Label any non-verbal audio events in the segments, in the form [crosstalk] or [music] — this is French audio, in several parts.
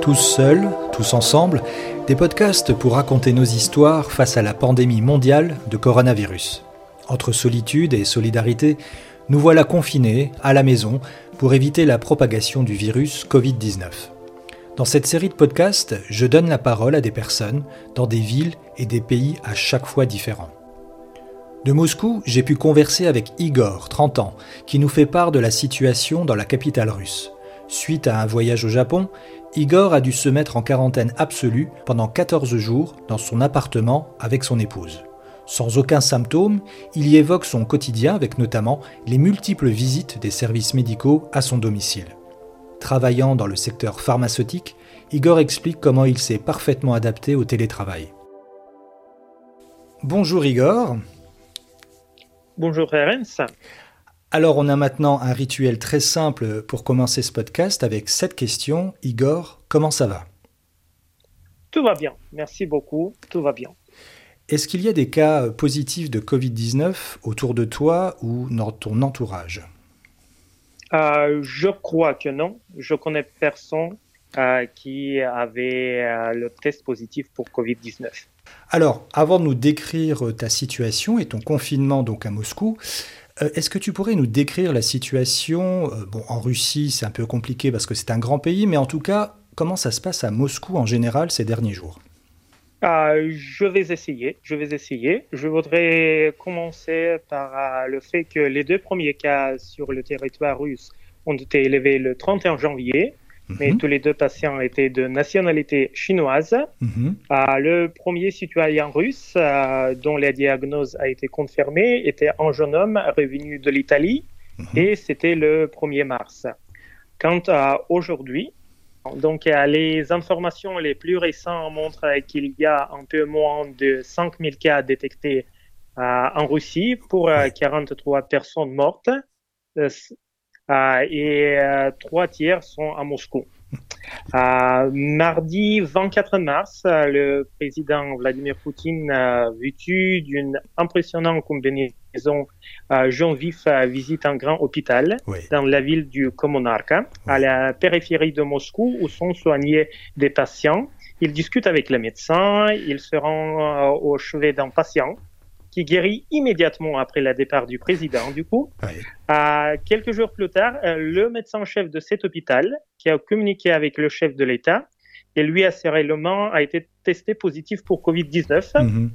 Tous seuls, tous ensemble, des podcasts pour raconter nos histoires face à la pandémie mondiale de coronavirus. Entre solitude et solidarité, nous voilà confinés à la maison pour éviter la propagation du virus Covid-19. Dans cette série de podcasts, je donne la parole à des personnes dans des villes et des pays à chaque fois différents. De Moscou, j'ai pu converser avec Igor, 30 ans, qui nous fait part de la situation dans la capitale russe. Suite à un voyage au Japon, Igor a dû se mettre en quarantaine absolue pendant 14 jours dans son appartement avec son épouse. Sans aucun symptôme, il y évoque son quotidien avec notamment les multiples visites des services médicaux à son domicile. Travaillant dans le secteur pharmaceutique, Igor explique comment il s'est parfaitement adapté au télétravail. Bonjour Igor. Bonjour Ernst. Alors on a maintenant un rituel très simple pour commencer ce podcast avec cette question. Igor, comment ça va? Tout va bien, merci beaucoup, tout va bien. Est-ce qu'il y a des cas positifs de Covid-19 autour de toi ou dans ton entourage? Euh, Je crois que non. Je connais personne euh, qui avait euh, le test positif pour Covid-19. Alors, avant de nous décrire ta situation et ton confinement donc à Moscou, est-ce que tu pourrais nous décrire la situation euh, Bon, en Russie, c'est un peu compliqué parce que c'est un grand pays, mais en tout cas, comment ça se passe à Moscou en général ces derniers jours? Euh, je vais essayer, je vais essayer. Je voudrais commencer par le fait que les deux premiers cas sur le territoire russe ont été élevés le 31 janvier mais mhm. tous les deux patients étaient de nationalité chinoise. Mhm. Euh, le premier citoyen russe euh, dont la diagnose a été confirmée était un jeune homme revenu de l'Italie mhm. et c'était le 1er mars. Quant à aujourd'hui, donc les informations les plus récentes montrent qu'il y a un peu moins de 5000 cas détectés euh, en Russie pour 43 personnes mortes. Euh, et euh, trois tiers sont à Moscou. Euh, mardi 24 mars, le président Vladimir Poutine, vêtu d'une impressionnante combinaison jaune vif, visite un grand hôpital dans la ville du Kommunarka, à la périphérie de Moscou, où sont soignés des patients. Il discute avec le médecin, il se rend au chevet d'un patient qui guérit immédiatement après le départ du président, du coup. Quelques jours plus tard, euh, le médecin-chef de cet hôpital, qui a communiqué avec le chef de l'État, et lui a serré le main, a été testé positif pour Covid-19. Mhm.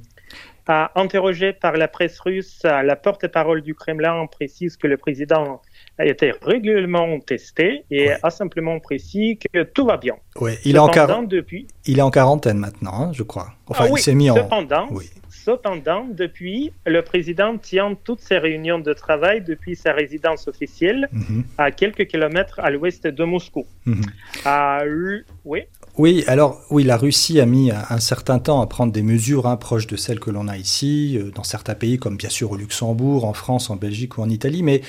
Interrogé par la presse russe, la porte-parole du Kremlin précise que le président a été régulièrement testé et a simplement précisé que tout va bien. Ouais, il, est en depuis... il est en quarantaine maintenant, hein, je crois. Enfin, ah il s'est mis en... Cependant, oui. Cependant, depuis, le président tient toutes ses réunions de travail depuis sa résidence officielle mhm. à quelques kilomètres à l'ouest de Moscou. Mhm. oui. Oui, alors oui, la Russie a mis un certain temps à prendre des mesures hein, proches de celles que l'on a ici, euh, dans certains pays comme bien sûr au Luxembourg, en France, en Belgique ou en Italie, mais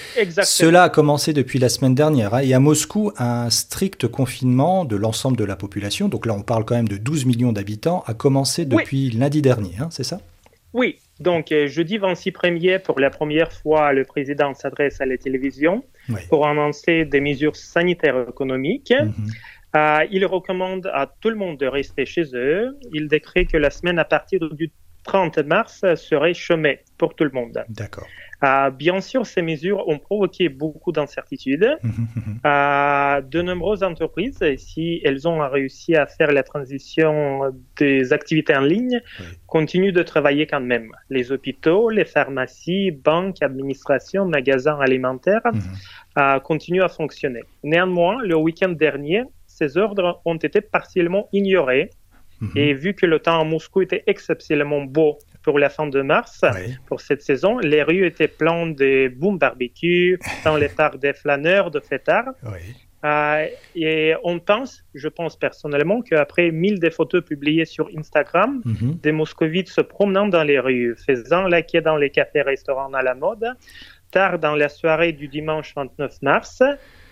cela a commencé depuis la semaine dernière. Hein, et à Moscou, un strict confinement de l'ensemble de la population, donc là on parle quand même de 12 millions d'habitants, a commencé depuis lundi dernier, hein, c'est ça? Oui, donc euh, jeudi 26 premier, pour la première fois, le président s'adresse à la télévision pour annoncer des mesures sanitaires économiques. Mhm. Euh, il recommande à tout le monde de rester chez eux. Il décrit que la semaine à partir du 30 mars serait chômée pour tout le monde. D'accord. Euh, bien sûr, ces mesures ont provoqué beaucoup d'incertitudes. Mmh, mmh, mmh. Euh, de nombreuses entreprises, si elles ont réussi à faire la transition des activités en ligne, continuent de travailler quand même. Les hôpitaux, les pharmacies, banques, administrations, magasins alimentaires euh, continuent à fonctionner. Néanmoins, le week-end dernier, ces ordres ont été partiellement ignorés. Et vu que le temps à Moscou était exceptionnellement beau pour la fin de mars, pour cette saison, les rues étaient pleines de boom barbecue, dans les [laughs] parcs des flâneurs, de fêtards. Euh, et on pense, je pense personnellement, qu'après mille des photos publiées sur Instagram, mhm. des moscovites se promenant dans les rues, faisant la queue dans les cafés-restaurants à la mode, tard dans la soirée du dimanche 29 mars,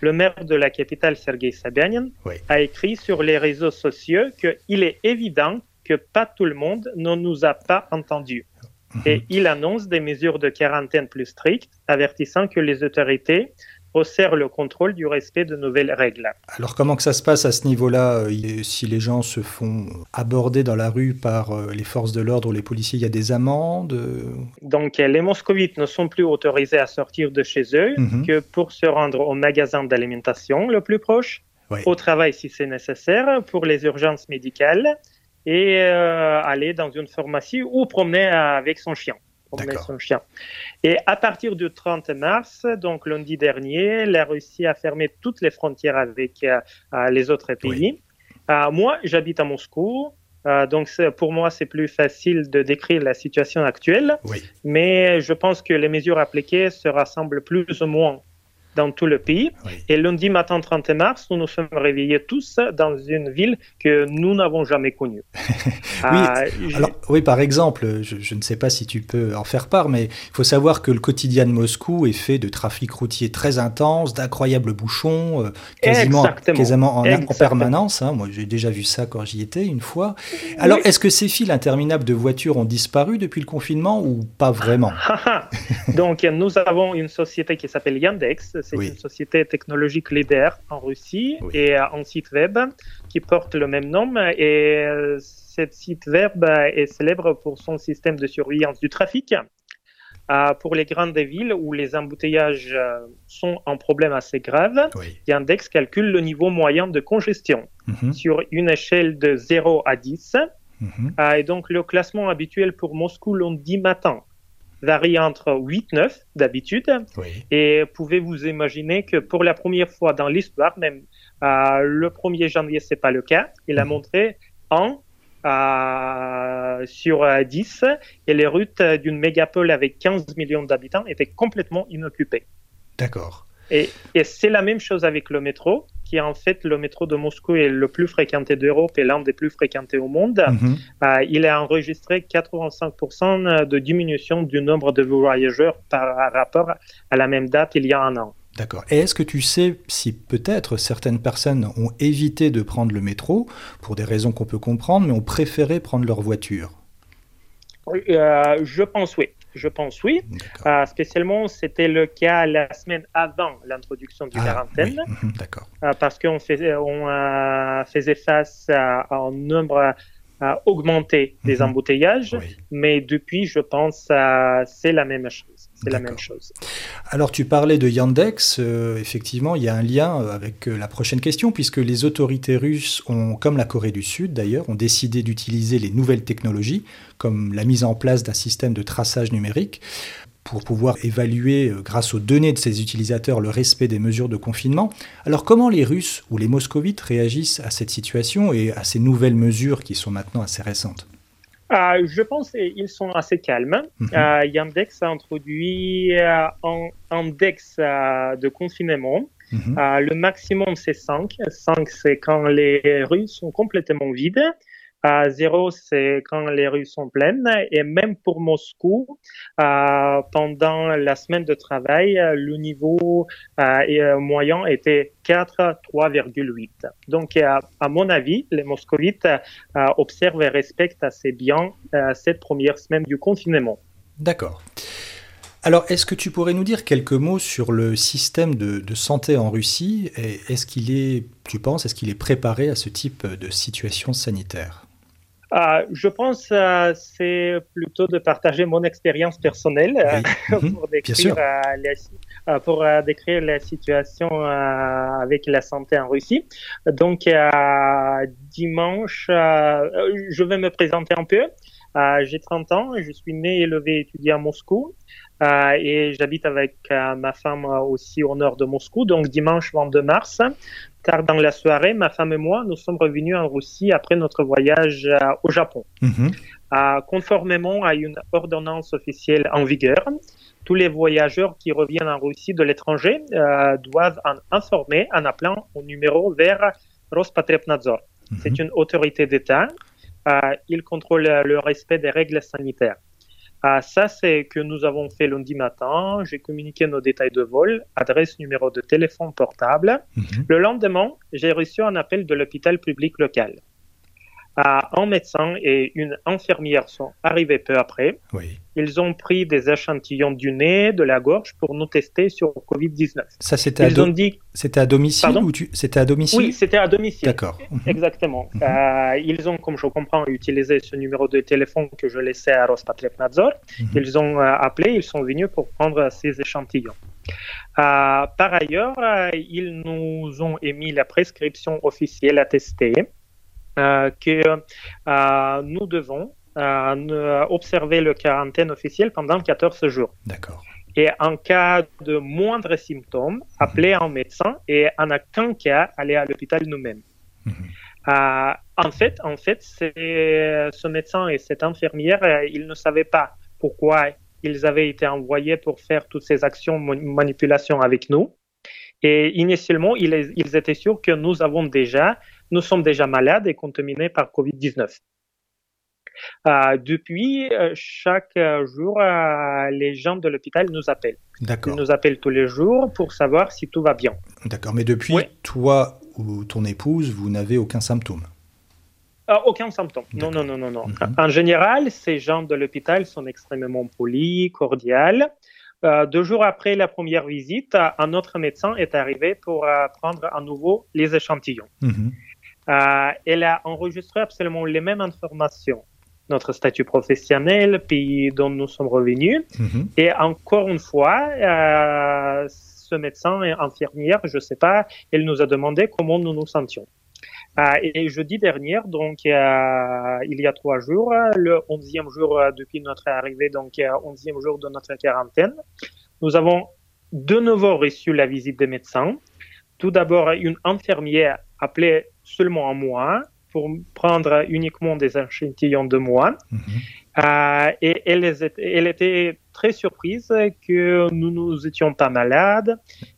le maire de la capitale, Sergei Sabyanin, a écrit sur les réseaux sociaux qu'il est évident que pas tout le monde ne nous a pas entendus. Mhm. Et il annonce des mesures de quarantaine plus strictes, avertissant que les autorités resserre le contrôle du respect de nouvelles règles. Alors comment que ça se passe à ce niveau-là Si les gens se font aborder dans la rue par les forces de l'ordre ou les policiers, il y a des amendes Donc les moscovites ne sont plus autorisés à sortir de chez eux mhm. que pour se rendre au magasin d'alimentation le plus proche, au travail si c'est nécessaire, pour les urgences médicales et euh, aller dans une pharmacie ou promener avec son chien. Son chien. Et à partir du 30 mars, donc lundi dernier, la Russie a fermé toutes les frontières avec euh, les autres pays. Euh, moi, j'habite à Moscou. donc pour moi, c'est plus facile de décrire la situation actuelle. Mais je pense que les mesures appliquées se rassemblent plus ou moins dans tout le pays. Et lundi matin 30 mars, nous nous sommes réveillés tous dans une ville que nous n'avons jamais connue. [laughs] oui, euh, alors, oui, par exemple, je, ne sais pas si tu peux en faire part, mais il faut savoir que le quotidien de Moscou est fait de trafic routier très intense, d'incroyables bouchons, euh, quasiment, quasiment en, en, permanence. Hein. Moi, j'ai déjà vu ça quand j'y étais une fois. Alors, est-ce que ces files interminables de voitures ont disparu depuis le confinement ou pas vraiment? [laughs] Donc, nous avons une société qui s'appelle Yandex c'est une société technologique leader en Russie et un site web qui porte le même nom. Et euh, ce site web est célèbre pour son système de surveillance du trafic. Euh, pour les grandes villes où les embouteillages euh, sont un problème assez grave, Yandex calcule le niveau moyen de congestion mhm. sur une échelle de 0 à 10. Mhm. et donc, le classement habituel pour Moscou lundi matin varie entre 8-9 d'habitude. Et pouvez-vous imaginer que pour la première fois dans l'histoire, même euh, le 1er janvier, c'est pas le cas. Il a mhm. montré 1 euh, sur 10 et les routes d'une mégapole avec 15 millions d'habitants étaient complètement inoccupées. D'accord. Et, et c'est la même chose avec le métro qui en fait le métro de Moscou est le plus fréquenté d'Europe et l'un des plus fréquentés au monde. Mhm. Euh, il a enregistré 85% de diminution du nombre de voyageurs par rapport à la même date il y a un an. D'accord. Et est-ce que tu sais si peut-être certaines personnes ont évité de prendre le métro pour des raisons qu'on peut comprendre, mais ont préféré prendre leur voiture? Euh, Je pense oui. Je pense oui. Euh, spécialement, c'était le cas la semaine avant l'introduction du ah, quarantaine. Mhm, d'accord. Euh, parce qu'on faisait, on, euh, faisait face à, un nombre augmenté des mhm. embouteillages. Mais depuis, je pense, c'est la même chose c'est la même chose. Alors tu parlais de Yandex, euh, effectivement il y a un lien euh, avec euh, la prochaine question puisque les autorités russes ont, comme la Corée du Sud d'ailleurs, ont décidé d'utiliser les nouvelles technologies comme la mise en place d'un système de traçage numérique pour pouvoir évaluer grâce aux données de ces utilisateurs le respect des mesures de confinement. Alors comment les Russes ou les Moscovites réagissent à cette situation et à ces nouvelles mesures qui sont maintenant assez récentes? Euh, je pense qu'ils sont assez calmes. Mhm. Euh, Yandex a introduit euh, un index de confinement. Mhm. le maximum, c'est 5. 5, c'est quand les rues sont complètement vides. À zéro, c'est quand les rues sont pleines. Et même pour Moscou, euh, pendant la semaine de travail, le niveau euh, euh, moyen était 4, 3,8. Donc, à, mon avis, les moscovites observent et respectent assez bien cette première semaine du confinement. D'accord. Alors, est-ce que tu pourrais nous dire quelques mots sur le système de, santé en Russie? Est-ce qu'il est, tu penses, est-ce qu'il est préparé à ce type de situation sanitaire? Euh, je pense que euh, c'est plutôt de partager mon expérience personnelle [laughs] euh, pour, décrire, la, pour décrire la situation avec la santé en Russie. Donc, dimanche, je vais me présenter un peu. J'ai 30 ans, je suis né, élevé étudié à Moscou. et j'habite avec ma femme aussi au nord de Moscou. Donc dimanche 22 mars, Tard dans la soirée, ma femme et moi, nous sommes revenus en Russie après notre voyage euh, au Japon. Mhm. Euh, conformément à une ordonnance officielle en vigueur, tous les voyageurs qui reviennent en Russie de l'étranger euh, doivent en informer en appelant au numéro vers Rospotrebnadzor. Mhm. C'est une autorité d'État. il contrôle le respect des règles sanitaires. Ah, ça, c'est que nous avons fait lundi matin. J'ai communiqué nos détails de vol, adresse, numéro de téléphone portable. Mhm. Le lendemain, j'ai reçu un appel de l'hôpital public local. Un médecin et une infirmière sont arrivés peu après. Oui. Ils ont pris des échantillons du nez, de la gorge pour nous tester sur Covid-19. Ça, c'était à, dit, à domicile Pardon ou tu... C'était à domicile? Oui, c'était à domicile. D'accord. Mhm. Exactement. Mhm. Euh, ils ont, comme je comprends, utilisé ce numéro de téléphone que je laissais à Rospatrebnadzor. Mhm. Ils ont euh, appelé, ils sont venus pour prendre ces échantillons. Euh, par ailleurs, ils nous ont émis la prescription officielle attestée que euh, nous devons euh, observer le quarantaine officiel pendant 14 jours. D'accord. Et en cas de moindre symptôme, appeler un médecin et en aucun cas aller à l'hôpital nous-mêmes. Mhm. Euh, en fait, en fait, ce médecin et cette infirmière, euh, ils ne savaient pas pourquoi ils avaient été envoyés pour faire toutes ces actions manipulations avec nous. Et initialement, ils, ils étaient sûrs que nous avons déjà, nous sommes déjà malades et contaminés par Covid-19. Euh, depuis, euh, chaque euh, jour, euh, les gens de l'hôpital nous appellent. Ils D'accord. nous appellent tous les jours pour savoir si tout va bien. D'accord. Mais depuis, Oui. toi ou ton épouse, vous n'avez aucun symptôme? Aucun symptôme. Non, non, non, non, non. Mhm. En général, ces gens de l'hôpital sont extrêmement polis, cordiaux. Deux jours après la première visite, un autre médecin est arrivé pour prendre à nouveau les échantillons. Mhm. Elle a enregistré absolument les mêmes informations. Notre statut professionnel, pays dont nous sommes revenus. Mhm. Et encore une fois, euh, ce médecin et infirmière, je ne sais pas, elle nous a demandé comment nous nous sentions. Euh, et jeudi dernier, donc euh, il y a trois jours, le onzième jour euh, depuis notre arrivée, donc euh, onzième jour de notre quarantaine, nous avons de nouveau reçu la visite des médecins. Tout d'abord, une infirmière appelée seulement à moi pour prendre uniquement des échantillons de moi. Mhm. Euh, et elle, était très surprise que nous nous étions pas malades.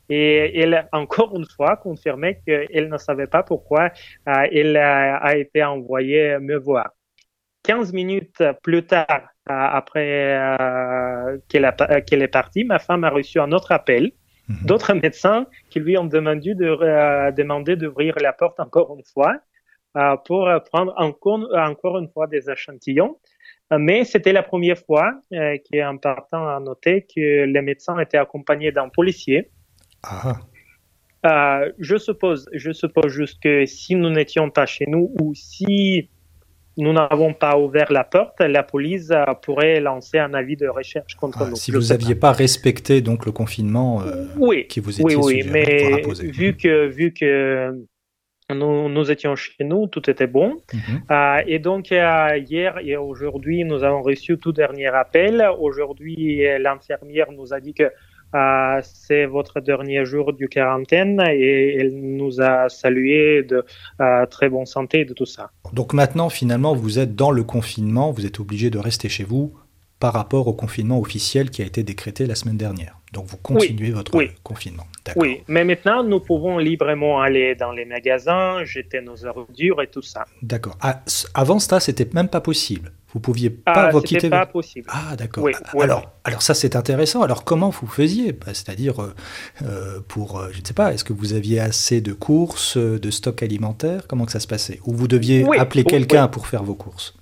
Et elle, encore une fois, confirmait qu'elle ne savait pas pourquoi euh, elle a, a été envoyée me voir. 15 minutes plus tard, euh, après qu'elle est partie, ma femme a reçu un autre appel Mhm. d'autres médecins qui lui ont demandé de euh, demander d'ouvrir la porte encore une fois euh, pour euh, prendre encore, encore une fois des échantillons. Mais c'était la première fois euh, qui est important à noter que les médecins étaient accompagnés d'un policier. Ah, Euh, je suppose, je suppose juste que si nous n'étions pas chez nous ou si nous n'avons pas ouvert la porte, la police euh, pourrait lancer un avis de recherche contre ah, nous. si vous n'aviez pas respecté donc le confinement euh, oui, qui vous était oui, oui, mais vu que, vu que nous, nous étions chez nous, tout était bon. Mhm. Euh, et donc, euh, hier et aujourd'hui, nous avons reçu tout dernier appel. Aujourd'hui, l'infirmière nous a dit que euh, c'est votre dernier jour du quarantaine et elle nous a salué de euh, très bonne santé et de tout ça. Donc maintenant, finalement, vous êtes dans le confinement, vous êtes obligé de rester chez vous par rapport au confinement officiel qui a été décrété la semaine dernière. Donc vous continuez votre oui. confinement. Oui, mais maintenant, nous pouvons librement aller dans les magasins, jeter nos ordures et tout ça. D'accord. Ah, avant ça, c'était même pas possible. Vous pouviez pas Ah, vous c'était quitter. pas possible. Ah, d'accord. Oui, oui, alors, alors ça, c'est intéressant. Alors, comment vous faisiez? Bah, C'est-à-dire, euh, euh, pour, euh, je ne sais pas, est-ce que vous aviez assez de courses, de stock alimentaire? Comment que ça se passait? Ou vous deviez appeler quelqu'un pour faire vos courses?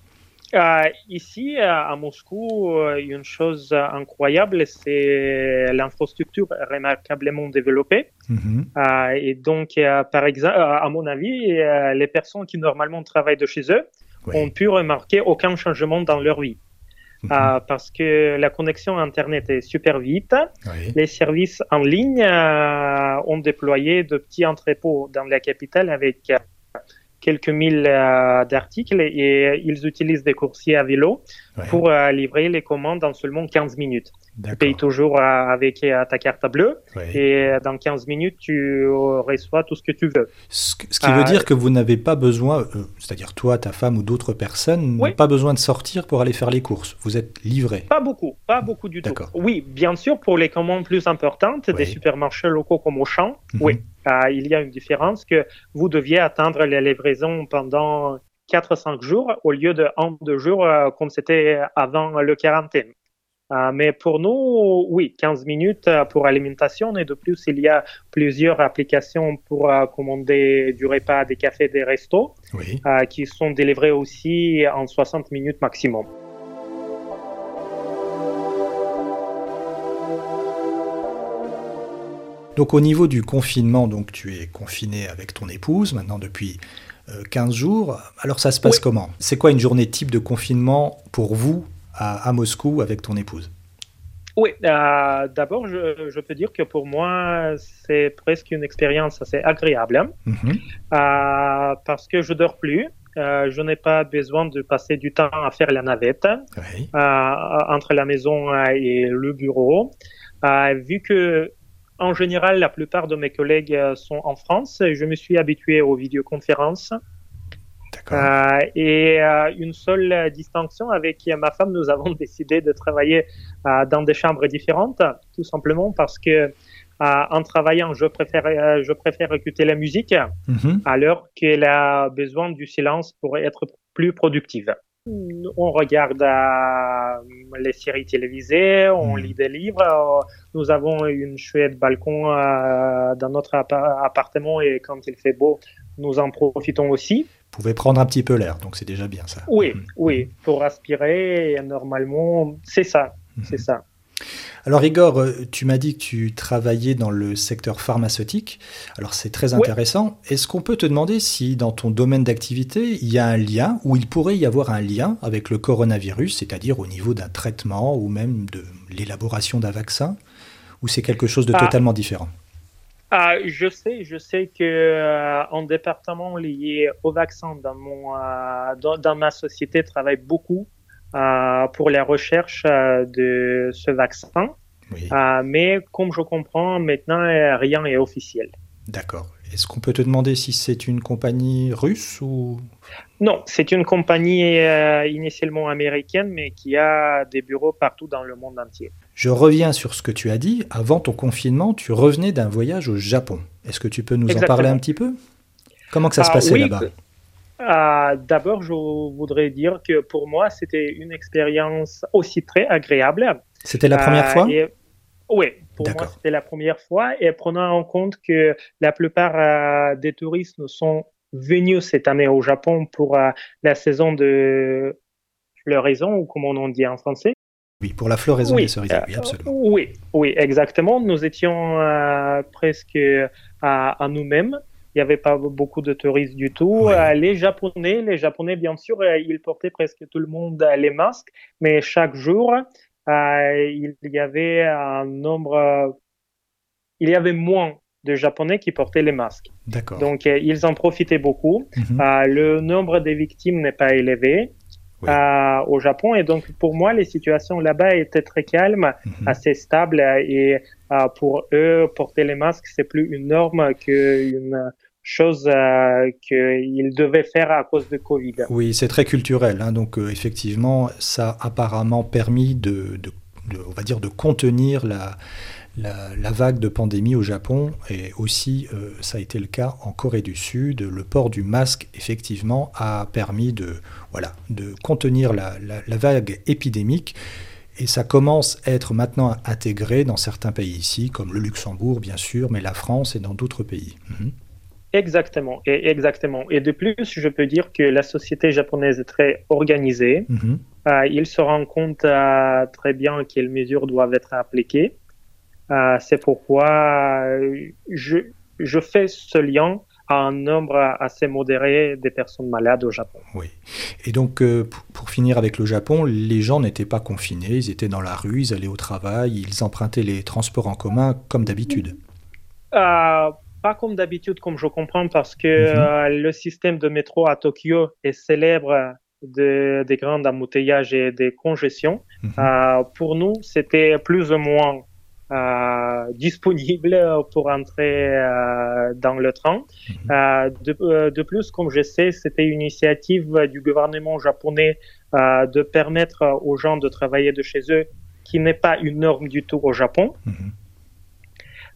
Euh, ici, à Moscou, une chose incroyable, c'est l'infrastructure remarquablement développée. Mhm. Euh, et donc, euh, par exemple, à mon avis, les personnes qui normalement travaillent de chez eux Oui. ont pu remarquer aucun changement dans leur vie. Mhm. Euh, parce que la connexion Internet est super vite. Oui. Les services en ligne euh, ont déployé de petits entrepôts dans la capitale avec quelques mille euh, d'articles et ils utilisent des coursiers à vélo pour euh, livrer les commandes en seulement 15 minutes. Tu payes toujours euh, avec euh, ta carte bleue et euh, dans 15 minutes, tu euh, reçois tout ce que tu veux. Ce, qui veut Euh, dire que vous n'avez pas besoin, euh, c'est-à-dire toi, ta femme ou d'autres personnes, Oui. n'ont pas besoin de sortir pour aller faire les courses. Vous êtes livré. Pas beaucoup, pas beaucoup du tout. Oui, bien sûr, pour les commandes plus importantes, des supermarchés locaux comme Auchan, Mhm. oui, euh, il y a une différence que vous deviez attendre les livraisons pendant 4 à 5 jours au lieu de 1 2 jours euh, comme c'était avant le quarantaine. Euh, mais pour nous, oui, 15 minutes pour alimentation et de plus, il y a plusieurs applications pour commander du repas, des cafés, des restos qui sont délivrés aussi en 60 minutes maximum. Donc au niveau du confinement, donc tu es confiné avec ton épouse maintenant depuis 15 jours. Alors ça se passe comment? C'est quoi une journée type de confinement pour vous à, Moscou avec ton épouse? Oui, euh, d'abord, je, peux dire que pour moi, c'est presque une expérience assez agréable hein. mhm. euh, parce que je dors plus. Euh, je n'ai pas besoin de passer du temps à faire la navette entre la maison et le bureau. vu que, en général, la plupart de mes collègues sont en France, je me suis habitué aux vidéoconférences. Euh, et euh, une seule distinction avec ma femme, nous avons [laughs] décidé de travailler euh, dans des chambres différentes, tout simplement parce que en travaillant, je préfère, je préfère écouter la musique mhm. alors qu'elle a besoin du silence pour être plus productive. On regarde les séries télévisées, on mhm. lit des livres. nous avons une chouette balcon dans notre appartement et quand il fait beau, nous en profitons aussi pouvez prendre un petit peu l'air, donc c'est déjà bien ça. Oui, mm. oui, pour respirer, normalement, c'est ça, mm. c'est ça. Alors Igor, euh, tu m'as dit que tu travaillais dans le secteur pharmaceutique. Alors c'est très intéressant. Est-ce qu'on peut te demander si dans ton domaine d'activité, il y a un lien, ou il pourrait y avoir un lien avec le coronavirus, c'est-à-dire au niveau d'un traitement ou même de l'élaboration d'un vaccin, ou c'est quelque chose de ah. totalement différent? Ah, je sais, je sais que euh, un département lié au vaccin dans mon euh, dans, ma société travaille beaucoup pour la recherche de ce vaccin. mais comme je comprends maintenant, rien n'est officiel. D'accord. Est-ce qu'on peut te demander si c'est une compagnie russe ou? Non, c'est une compagnie initialement américaine, mais qui a des bureaux partout dans le monde entier. Je reviens sur ce que tu as dit. Avant ton confinement, tu revenais d'un voyage au Japon. Est-ce que tu peux nous en parler un petit peu? Comment que ça se ah, passait là-bas? Ah, D'abord, je voudrais dire que pour moi, c'était une expérience aussi très agréable. C'était la première fois? euh, Oui, pour moi, c'était la première fois. Et prenant en compte que la plupart euh, des touristes sont venus cette année au Japon pour euh, la saison de floraison, ou comme on dit en français. Oui, pour la floraison des cerisiers, oui, absolument. Oui, oui, exactement. Nous étions euh, presque à, nous-mêmes. Il n'y avait pas beaucoup de touristes du tout. Euh, les Japonais, les Japonais, bien sûr, euh, ils portaient presque tout le monde les masques, mais chaque jour, il y avait un nombre, il y avait moins de Japonais qui portaient les masques. Donc, ils en profitaient beaucoup. Mhm. le nombre des victimes n'est pas élevé au Japon. Et donc, pour moi, les situations là-bas étaient très calmes, mhm. assez stables. Et euh, pour eux, porter les masques, c'est plus une norme qu'une chose euh, qu'ils devaient faire à cause de Covid. Oui, c'est très culturel. Hein. donc, euh, effectivement, ça a apparemment permis de, on va dire, de contenir la, la, vague de pandémie au Japon et aussi euh, ça a été le cas en Corée du Sud. Le port du masque effectivement a permis de, voilà, de contenir la, vague épidémique et ça commence à être maintenant intégré dans certains pays ici, comme le Luxembourg bien sûr, mais la France et dans d'autres pays. Mhm. Exactement, et exactement. Et de plus, je peux dire que la société japonaise est très organisée. Mhm. Euh, il se rend compte euh, très bien quelles mesures doivent être appliquées. Euh, c'est pourquoi je, je fais ce lien à un nombre assez modéré des personnes malades au Japon. Oui. Et donc, pour finir avec le Japon, les gens n'étaient pas confinés, ils étaient dans la rue, ils allaient au travail, ils empruntaient les transports en commun comme d'habitude. Pas comme d'habitude, comme je comprends, parce que mhm. le système de métro à Tokyo est célèbre de, des grands embouteillages et des congestions. Mhm. pour nous, c'était plus ou moins euh, [laughs] disponible pour entrer euh, dans le train. Mhm. Euh, de, de, plus, comme je sais, c'était une initiative du gouvernement japonais de permettre aux gens de travailler de chez eux, qui n'est pas une norme du tout au Japon.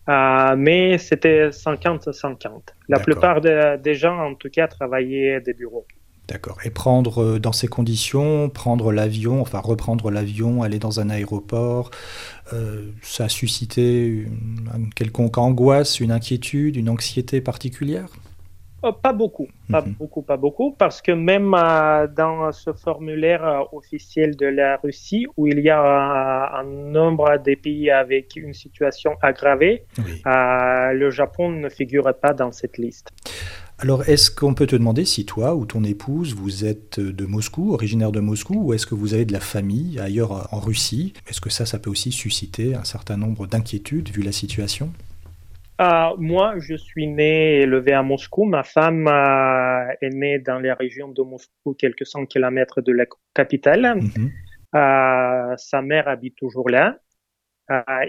Mhm. mais c'était 50-50. La plupart des gens, en tout cas, travaillaient des bureaux. D'accord. Et prendre, euh, dans ces conditions, prendre l'avion, enfin reprendre l'avion, aller dans un aéroport, euh, ça a suscité une, quelconque angoisse, une inquiétude, une anxiété particulière? Oh, Pas beaucoup, pas mhm. beaucoup, pas beaucoup, parce que même euh, dans ce formulaire officiel de la Russie, où il y a un nombre de pays avec une situation aggravée, le Japon ne figure pas dans cette liste. Alors, est-ce qu'on peut te demander si toi ou ton épouse, vous êtes de Moscou, originaire de Moscou, ou est-ce que vous avez de la famille ailleurs en Russie? Est-ce que ça, ça peut aussi susciter un certain nombre d'inquiétudes vu la situation? Euh, moi, je suis né et élevé à Moscou. Ma femme euh, est née dans les régions de Moscou, quelques cent kilomètres de la capitale. Mhm. Euh, sa mère habite toujours là.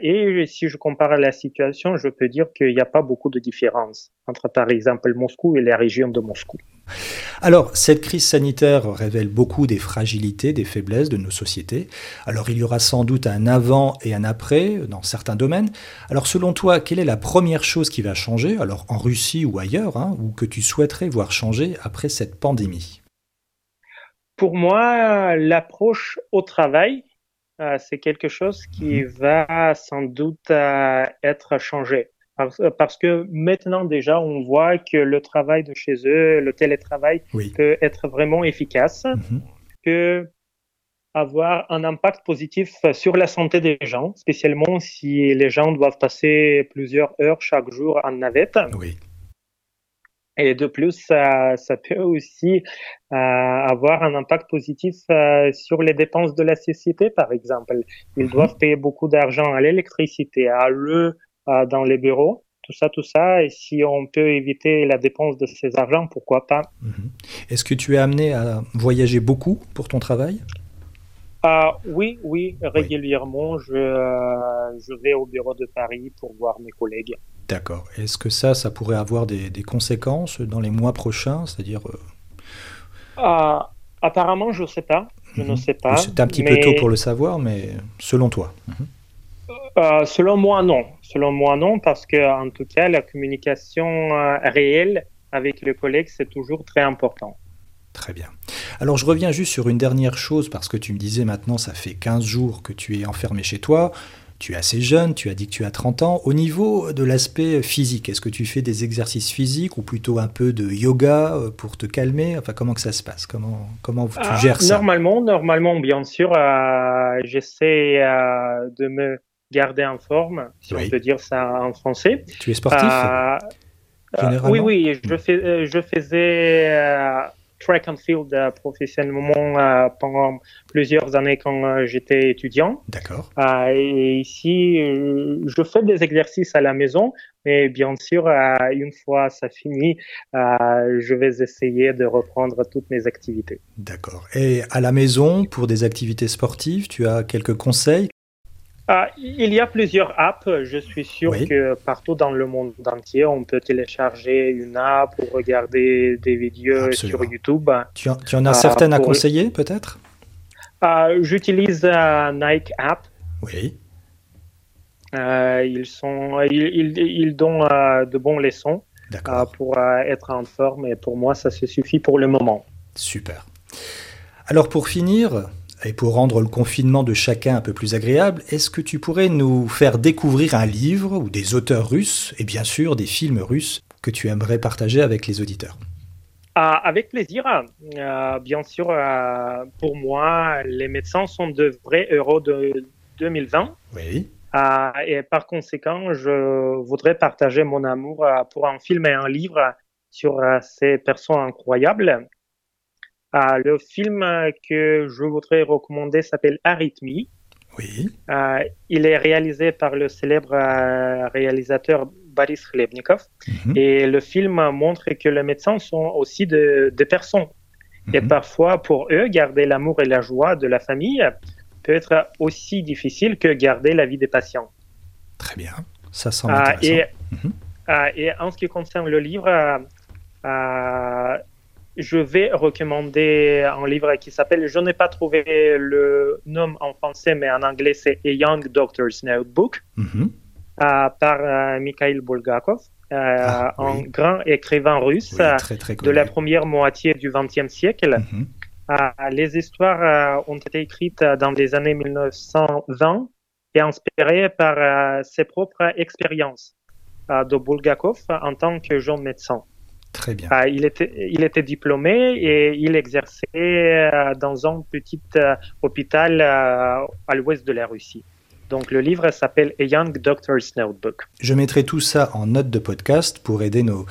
Et si je compare la situation, je peux dire qu'il n'y a pas beaucoup de différence entre, par exemple, Moscou et les régions de Moscou. Alors, cette crise sanitaire révèle beaucoup des fragilités, des faiblesses de nos sociétés. Alors, il y aura sans doute un avant et un après dans certains domaines. Alors, selon toi, quelle est la première chose qui va changer, alors en Russie ou ailleurs, hein, ou que tu souhaiterais voir changer après cette pandémie? Pour moi, l'approche au travail euh, c'est quelque chose qui mhm. va sans doute euh, être changé. Parce, que maintenant déjà, on voit que le travail de chez eux, le télétravail peut être vraiment efficace, mhm. peut avoir un impact positif sur la santé des gens, spécialement si les gens doivent passer plusieurs heures chaque jour en navette. Oui. Et de plus, ça, ça peut aussi euh, avoir un impact positif euh, sur les dépenses de la société, par exemple. Ils mhm. doivent payer beaucoup d'argent à l'électricité, à l'eau euh, dans les bureaux, tout ça, tout ça. Et si on peut éviter la dépense de ces argents, pourquoi pas mhm. Est-ce que tu es amené à voyager beaucoup pour ton travail? Oui, oui, régulièrement, Je, je vais au bureau de Paris pour voir mes collègues. D'accord. Est-ce que ça, ça pourrait avoir des, conséquences dans les mois prochains? C'est-à-dire. Euh, ah, apparemment, je ne sais pas. Je ne mhm. sais pas. C'est un petit peu tôt pour le savoir, mais selon toi mhm. Euh, Selon moi, non. Selon moi, non, parce que en tout cas, la communication euh, réelle avec le collègue, c'est toujours très important. Très bien. Alors je reviens juste sur une dernière chose, parce que tu me disais maintenant, ça fait 15 jours que tu es enfermé chez toi tu es assez jeune, tu as dit que tu as 30 ans. Au niveau de l'aspect physique, est-ce que tu fais des exercices physiques ou plutôt un peu de yoga euh, pour te calmer? Enfin, comment que ça se passe? Comment comment tu ah, gères ça? Normalement, normalement, bien sûr, euh, j'essaie euh, de me garder en forme, si on peut dire ça en français. Tu es sportif Oui, oui, je, fais, je faisais track and field euh, professionnellement euh, pendant plusieurs années quand euh, j'étais étudiant. D'accord. et ici, je fais des exercices à la maison, mais bien sûr, une fois ça finit, je vais essayer de reprendre toutes mes activités. D'accord. Et à la maison, pour des activités sportives, tu as quelques conseils ah, il y a plusieurs apps. Je suis sûr que partout dans le monde entier, on peut télécharger une app ou regarder des vidéos sur YouTube. Tu, en, as certaines à conseiller, peut-être? Ah, J'utilise euh, Nike App. Oui. Euh, ils, sont, ils, ils, donnent euh, de bons leçons pour être en forme et pour moi, ça se suffit pour le moment. Super. Alors pour finir, et pour rendre le confinement de chacun un peu plus agréable, est-ce que tu pourrais nous faire découvrir un livre ou des auteurs russes et bien sûr des films russes que tu aimerais partager avec les auditeurs? Ah, Avec plaisir. Euh, bien sûr, euh, pour moi, les médecins sont de vrais héros de 2020. Oui. Euh, et par conséquent, je voudrais partager mon amour pour un film et un livre sur ces personnes incroyables ah, le film que je voudrais recommander s'appelle Arrhythmie. Oui. Euh, il est réalisé par le célèbre euh, réalisateur Boris Khlebnikov. Mhm. Et le film montre que les médecins sont aussi des personnes. Et mhm. parfois, pour eux, garder l'amour et la joie de la famille peut être aussi difficile que garder la vie des patients. Très bien. Ça semble intéressant. Et, ah, et, en ce qui concerne le livre, je vais recommander un livre qui s'appelle, je n'ai pas trouvé le nom en français, mais en anglais c'est A Young Doctor's Notebook mhm. euh, par euh, Mikhail Bulgakov. ah, un grand écrivain russe de la première moitié du XXe siècle. Mhm. les histoires ont été écrites dans les années 1920 et inspirées par ses propres expériences de Bulgakov en tant que jeune médecin. Très bien. Ah, il, était, il était diplômé et il exerçait euh, dans un petit euh, hôpital euh, à l'ouest de la Russie. Donc le livre s'appelle A Young Doctor's Notebook. Je mettrai tout ça en note de podcast pour aider nos,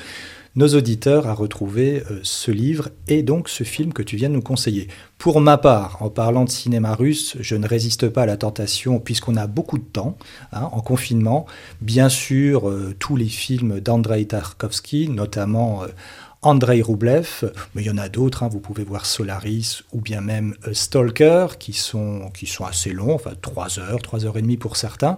nos auditeurs à retrouver euh, ce livre et donc ce film que tu viens de nous conseiller. Pour ma part, en parlant de cinéma russe, je ne résiste pas à la tentation, puisqu'on a beaucoup de temps hein, en confinement. Bien sûr, euh, tous les films d'Andrei Tarkovsky, notamment... Euh, Andrei Roublev, mais il y en a d'autres, hein. vous pouvez voir Solaris ou bien même Stalker, qui sont, qui sont assez longs, enfin 3 heures, 3 heures et demie pour certains.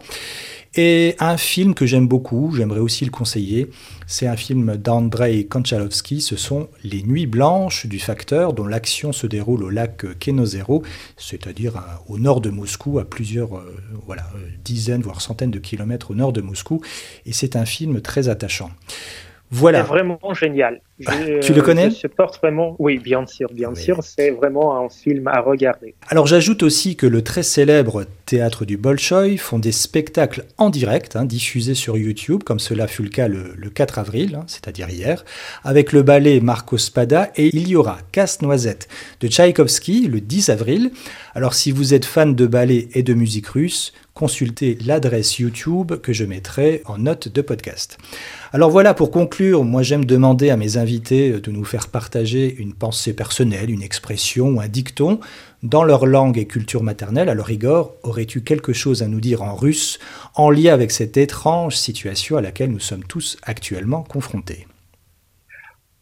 Et un film que j'aime beaucoup, j'aimerais aussi le conseiller, c'est un film d'Andrei Konchalovsky, ce sont Les Nuits Blanches du Facteur, dont l'action se déroule au lac Kenozero, c'est-à-dire au nord de Moscou, à plusieurs euh, voilà, euh, dizaines, voire centaines de kilomètres au nord de Moscou, et c'est un film très attachant. Voilà. C'est vraiment génial. Ah, tu le connais Je supporte vraiment. Oui, bien sûr, bien sûr. C'est vraiment un film à regarder. Alors j'ajoute aussi que le très célèbre théâtre du Bolchoï font des spectacles en direct, hein, diffusés sur YouTube, comme cela fut le cas le, 4 avril, hein, c'est-à-dire hier, avec le ballet Marco Spada, et il y aura Casse-Noisette de Tchaïkovski le 10 avril. Alors si vous êtes fan de ballet et de musique russe, consultez l'adresse YouTube que je mettrai en note de podcast. Alors voilà, pour conclure, moi j'aime demander à mes invités de nous faire partager une pensée personnelle, une expression ou un dicton dans leur langue et culture maternelle. Alors Igor, aurais-tu quelque chose à nous dire en russe en lien avec cette étrange situation à laquelle nous sommes tous actuellement confrontés?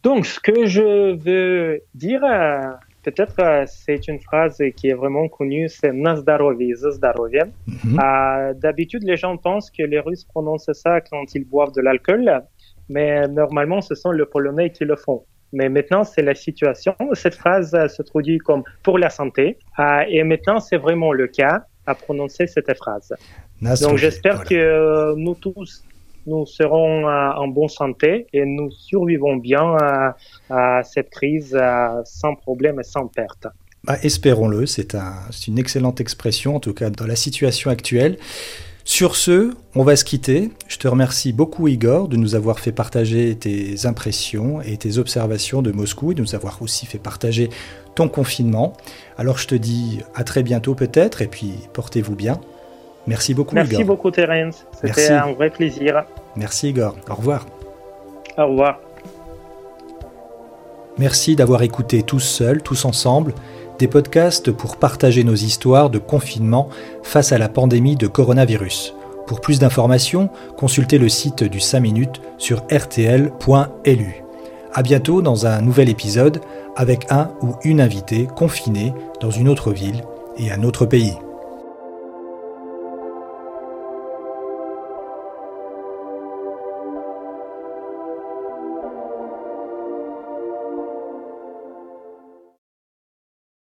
Donc ce que je veux dire Peut-être c'est une phrase qui est vraiment connue, c'est Nazdarovi, mhm. euh, D'habitude, les gens pensent que les Russes prononcent ça quand ils boivent de l'alcool, mais normalement, ce sont les Polonais qui le font. Mais maintenant, c'est la situation. Cette phrase euh, se traduit comme pour la santé. et maintenant, c'est vraiment le cas à prononcer cette phrase. Donc, j'espère que nous tous, nous serons euh, en bonne santé et nous survivons bien à, cette crise euh, sans problème et sans perte. Bah, espérons-le, c'est une excellente expression, en tout cas dans la situation actuelle. Sur ce, on va se quitter. Je te remercie beaucoup Igor de nous avoir fait partager tes impressions et tes observations de Moscou et de nous avoir aussi fait partager ton confinement. Alors je te dis à très bientôt peut-être et puis portez-vous bien. Merci beaucoup, Merci beaucoup, Terence. C'était un vrai plaisir. Merci, Igor. Au revoir. Au revoir. Merci d'avoir écouté tous seuls, tous ensemble, des podcasts pour partager nos histoires de confinement face à la pandémie de coronavirus. Pour plus d'informations, consultez le site du 5 minutes sur rtl.lu. À bientôt dans un nouvel épisode avec un ou une invitée confinée dans une autre ville et un autre pays.